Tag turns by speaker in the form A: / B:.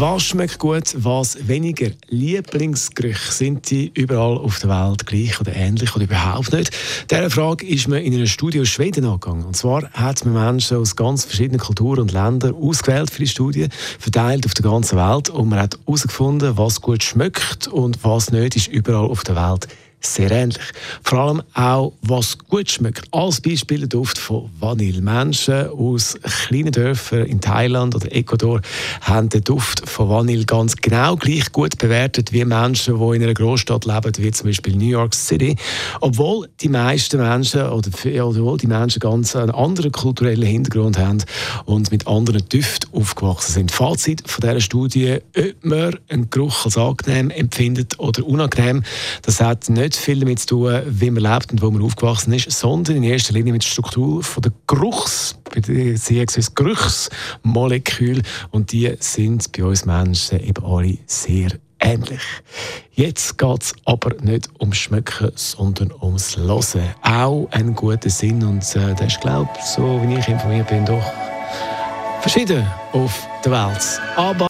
A: was schmeckt gut, was weniger? Lieblingsgerüche sind die überall auf der Welt gleich oder ähnlich oder überhaupt nicht? Dieser Frage ist man in einer Studie aus Schweden angegangen. Und zwar hat man Menschen aus ganz verschiedenen Kulturen und Ländern ausgewählt für die Studie, verteilt auf der ganzen Welt. Und man hat herausgefunden, was gut schmeckt und was nicht, ist überall auf der Welt sehr ähnlich. Vor allem auch, was gut schmeckt. Als Beispiel der Duft von Vanille. Menschen aus kleinen Dörfern in Thailand oder Ecuador haben den Duft von Vanille ganz genau gleich gut bewertet wie Menschen, die in einer Großstadt leben, wie zum Beispiel New York City. Obwohl die meisten Menschen oder obwohl die Menschen ganz einen anderen kulturellen Hintergrund haben und mit anderen Düften aufgewachsen sind. Fazit von dieser Studie, ob man einen Geruch als angenehm empfindet oder unangenehm, das hat nicht nicht viel damit zu tun, wie man lebt und wo man aufgewachsen ist, sondern in erster Linie mit der Struktur von der Geruchs, beziehungsweise Geruchsmolekül und die sind bei uns Menschen eben alle sehr ähnlich. Jetzt geht es aber nicht ums Schmecken, sondern ums Hören. Auch ein guter Sinn und äh, das ist, glaube ich, so wie ich informiert bin, doch verschieden auf der Welt. Aber